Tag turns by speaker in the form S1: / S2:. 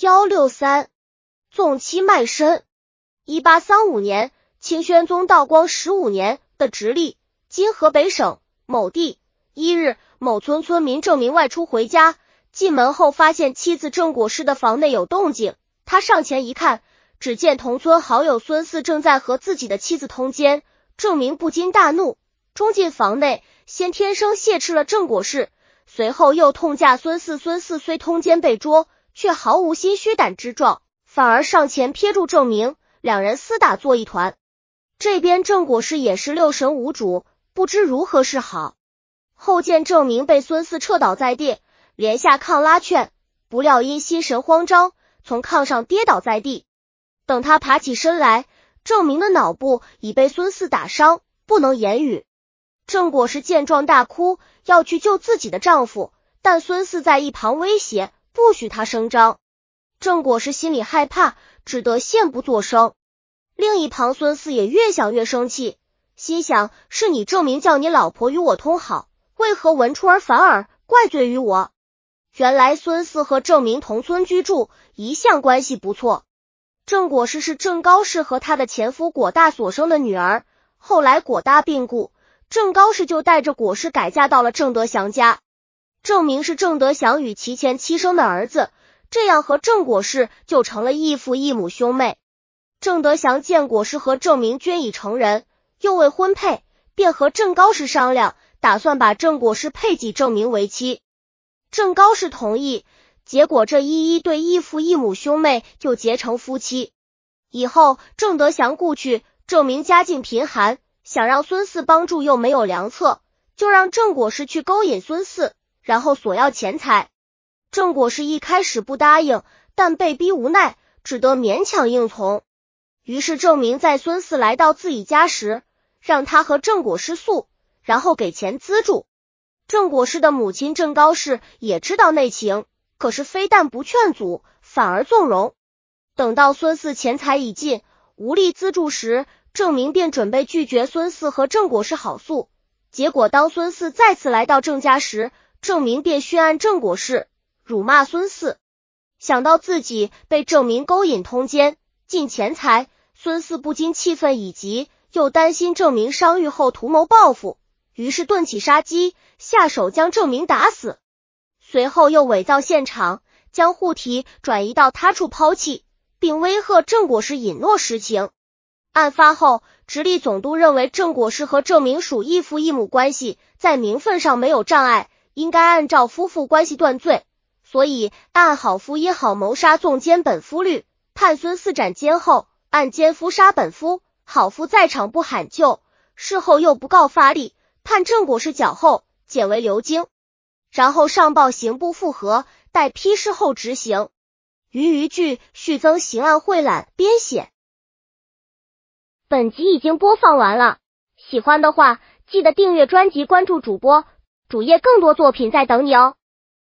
S1: 幺六三，纵妻卖身。一八三五年，清宣宗道光十五年的直隶今河北省某地一日，某村村民郑明外出回家，进门后发现妻子郑果氏的房内有动静，他上前一看，只见同村好友孙四正在和自己的妻子通奸，郑明不禁大怒，冲进房内，先天生挟持了郑果氏，随后又痛驾孙四。孙四虽通奸被捉。却毫无心虚胆之状，反而上前撇住郑明，两人厮打作一团。这边郑果氏也是六神无主，不知如何是好。后见郑明被孙四撤倒在地，连下炕拉劝，不料因心神慌张，从炕上跌倒在地。等他爬起身来，郑明的脑部已被孙四打伤，不能言语。郑果氏见状大哭，要去救自己的丈夫，但孙四在一旁威胁。不许他声张，郑果是心里害怕，只得现不作声。另一旁孙四也越想越生气，心想是你证明叫你老婆与我通好，为何闻出而反尔，怪罪于我？原来孙四和郑明同村居住，一向关系不错。郑果氏是郑高氏和他的前夫果大所生的女儿，后来果大病故，郑高氏就带着果氏改嫁到了郑德祥家。郑明是郑德祥与其前妻生的儿子，这样和郑果氏就成了异父异母兄妹。郑德祥见果氏和郑明均已成人，又未婚配，便和郑高氏商量，打算把郑果氏配给郑明为妻。郑高氏同意，结果这一一对异父异母兄妹就结成夫妻。以后郑德祥故去，郑明家境贫寒，想让孙四帮助又没有良策，就让郑果氏去勾引孙四。然后索要钱财，郑果是一开始不答应，但被逼无奈，只得勉强应从。于是郑明在孙四来到自己家时，让他和郑果师宿，然后给钱资助。郑果师的母亲郑高氏也知道内情，可是非但不劝阻，反而纵容。等到孙四钱财已尽，无力资助时，郑明便准备拒绝孙四和郑果氏好宿。结果当孙四再次来到郑家时，郑明便训案郑果氏，辱骂孙四。想到自己被郑明勾引通奸，进钱财，孙四不禁气愤已极，又担心郑明伤愈后图谋报复，于是顿起杀机，下手将郑明打死。随后又伪造现场，将护体转移到他处抛弃，并威吓郑果氏隐诺实情。案发后，直隶总督认为郑果氏和郑明属异父异母关系，在名分上没有障碍。应该按照夫妇关系断罪，所以按好夫因好谋杀纵奸本夫律，判孙四斩监后，按奸夫杀本夫，好夫在场不喊救，事后又不告发力，判正果是绞后，减为流经，然后上报刑部复核，待批示后执行。余余句续增刑案汇览编写。本集已经播放完了，喜欢的话记得订阅专辑，关注主播。主页更多作品在等你哦。